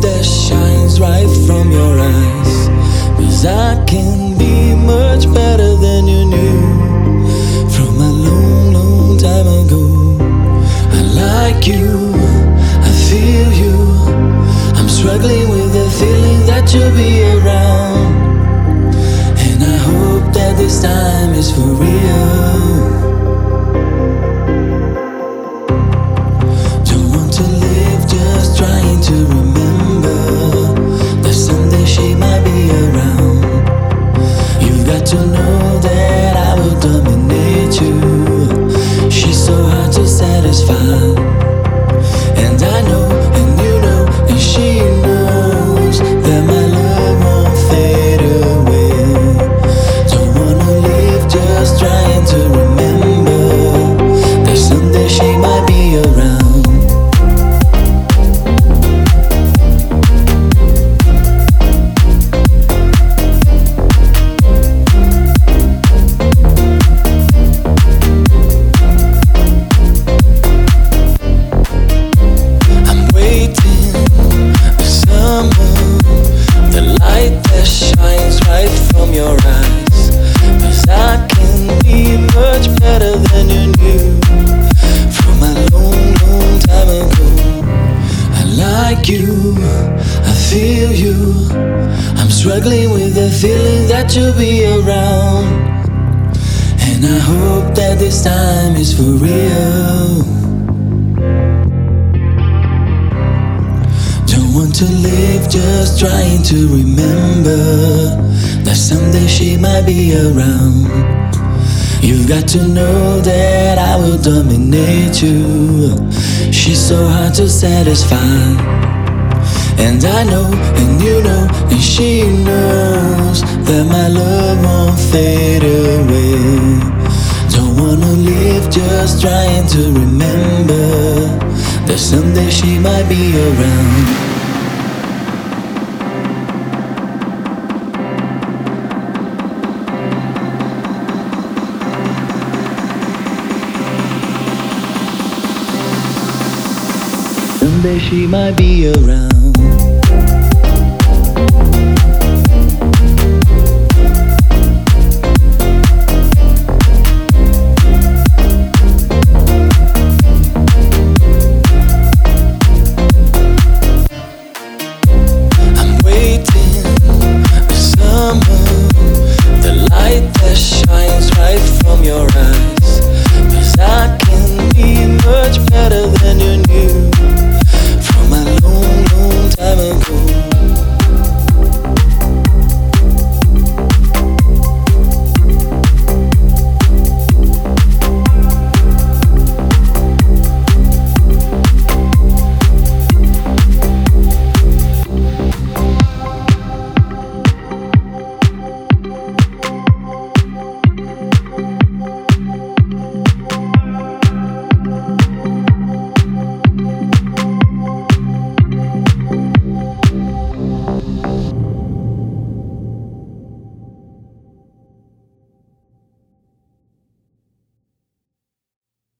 that shines right from your eyes. Cause I can be much better than you knew from a long, long time ago. I like you, I feel you. I'm struggling with the feeling that you'll be around. And I hope that this time is for real. Struggling with the feeling that you'll be around. And I hope that this time is for real. Don't want to live just trying to remember that someday she might be around. You've got to know that I will dominate you. She's so hard to satisfy. And I know, and you know, and she knows that my love won't fade away. Don't wanna live just trying to remember that someday she might be around. Someday she might be around. your eyes.